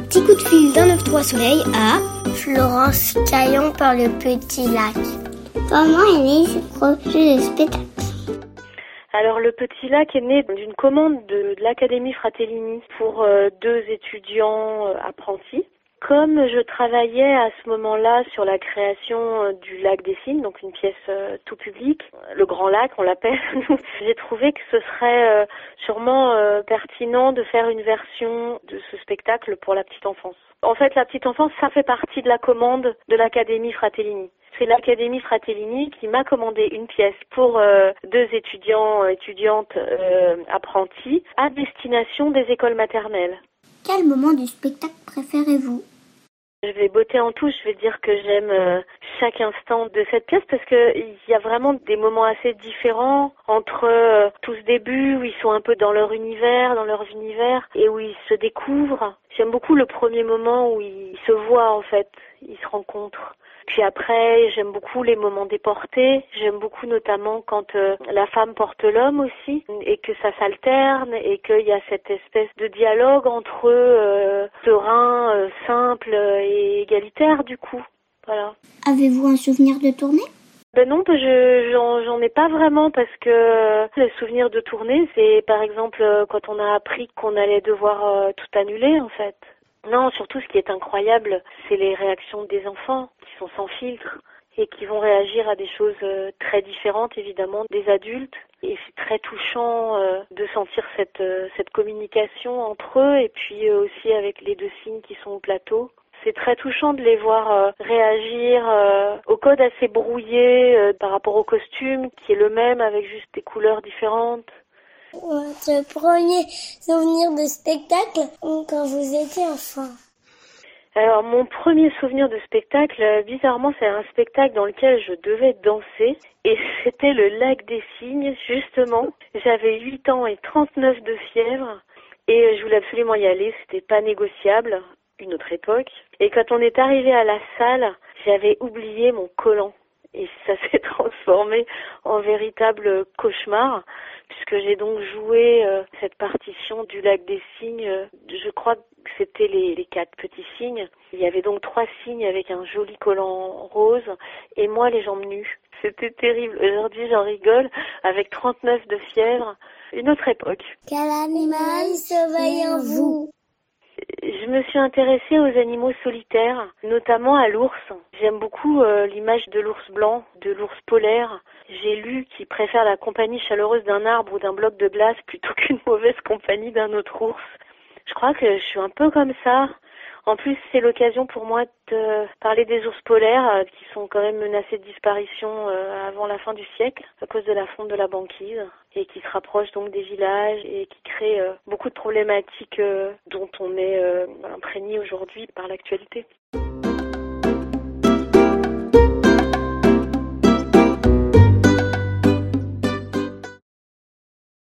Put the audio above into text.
petit coup de fil d'un 9-3 soleil à Florence Caillon par le Petit Lac. Comment est né ce projet de spectacle alors le Petit Lac est né d'une commande de, l'Académie Fratellini pour euh, deux étudiants euh, apprentis. Comme je travaillais à ce moment-là sur la création euh, du lac des Cygnes, donc une pièce tout public, le Grand Lac on l'appelle, j'ai trouvé que ce serait sûrement pertinent de faire une version de ce spectacle pour la petite enfance. En fait, la petite enfance, ça fait partie de la commande de l'Académie Fratellini c'est l'Académie Fratellini qui m'a commandé une pièce pour euh, deux étudiants, étudiantes euh, apprentis à destination des écoles maternelles. Quel moment du spectacle préférez-vous? Je vais botter en touche, je vais dire que j'aime euh, chaque instant de cette pièce parce qu'il y a vraiment des moments assez différents entre tout ce début où ils sont un peu dans leur univers, dans leur univers et où ils se découvrent. J'aime beaucoup le premier moment où ils se voient en fait, ils se rencontrent. Puis après, j'aime beaucoup les moments déportés. J'aime beaucoup notamment quand euh, la femme porte l'homme aussi et que ça s'alterne et qu'il y a cette espèce de dialogue entre eux, euh, serein, euh, simple et égalitaire du coup. Voilà. Avez-vous un souvenir de tournée? Ben non, je j'en ai pas vraiment parce que le souvenir de tournée, c'est par exemple quand on a appris qu'on allait devoir tout annuler en fait. Non, surtout ce qui est incroyable, c'est les réactions des enfants sont sans filtre et qui vont réagir à des choses euh, très différentes évidemment des adultes et c'est très touchant euh, de sentir cette euh, cette communication entre eux et puis aussi avec les deux signes qui sont au plateau. C'est très touchant de les voir réagir au code assez brouillé par rapport au costume qui est le même avec juste des couleurs différentes. Votre premier souvenir de spectacle quand vous étiez enfant? Alors mon premier souvenir de spectacle, bizarrement, c'est un spectacle dans lequel je devais danser et c'était le lac des cygnes, justement. J'avais 8 ans et 39 de fièvre et je voulais absolument y aller, c'était pas négociable, une autre époque. Et quand on est arrivé à la salle, j'avais oublié mon collant et ça s'est transformé en véritable cauchemar puisque j'ai donc joué euh, cette partition du lac des cygnes. Je crois que c'était les, quatre petits Il y avait donc trois cygnes avec un joli collant rose et moi les jambes nues. C'était terrible. Aujourd'hui j'en rigole avec 39 de fièvre. Une autre époque. Quel animal se en vous je me suis intéressée aux animaux solitaires, notamment à l'ours. J'aime beaucoup euh, l'image de l'ours blanc, de l'ours polaire. J'ai lu qu'il préfère la compagnie chaleureuse d'un arbre ou d'un bloc de glace plutôt qu'une mauvaise compagnie d'un autre ours. Je crois que je suis un peu comme ça. En plus, c'est l'occasion pour moi de parler des ours polaires euh, qui sont quand même menacés de disparition euh, avant la fin du siècle à cause de la fonte de la banquise et qui se rapprochent donc des villages et qui créent euh, beaucoup de problématiques dont on est imprégné aujourd'hui par l'actualité.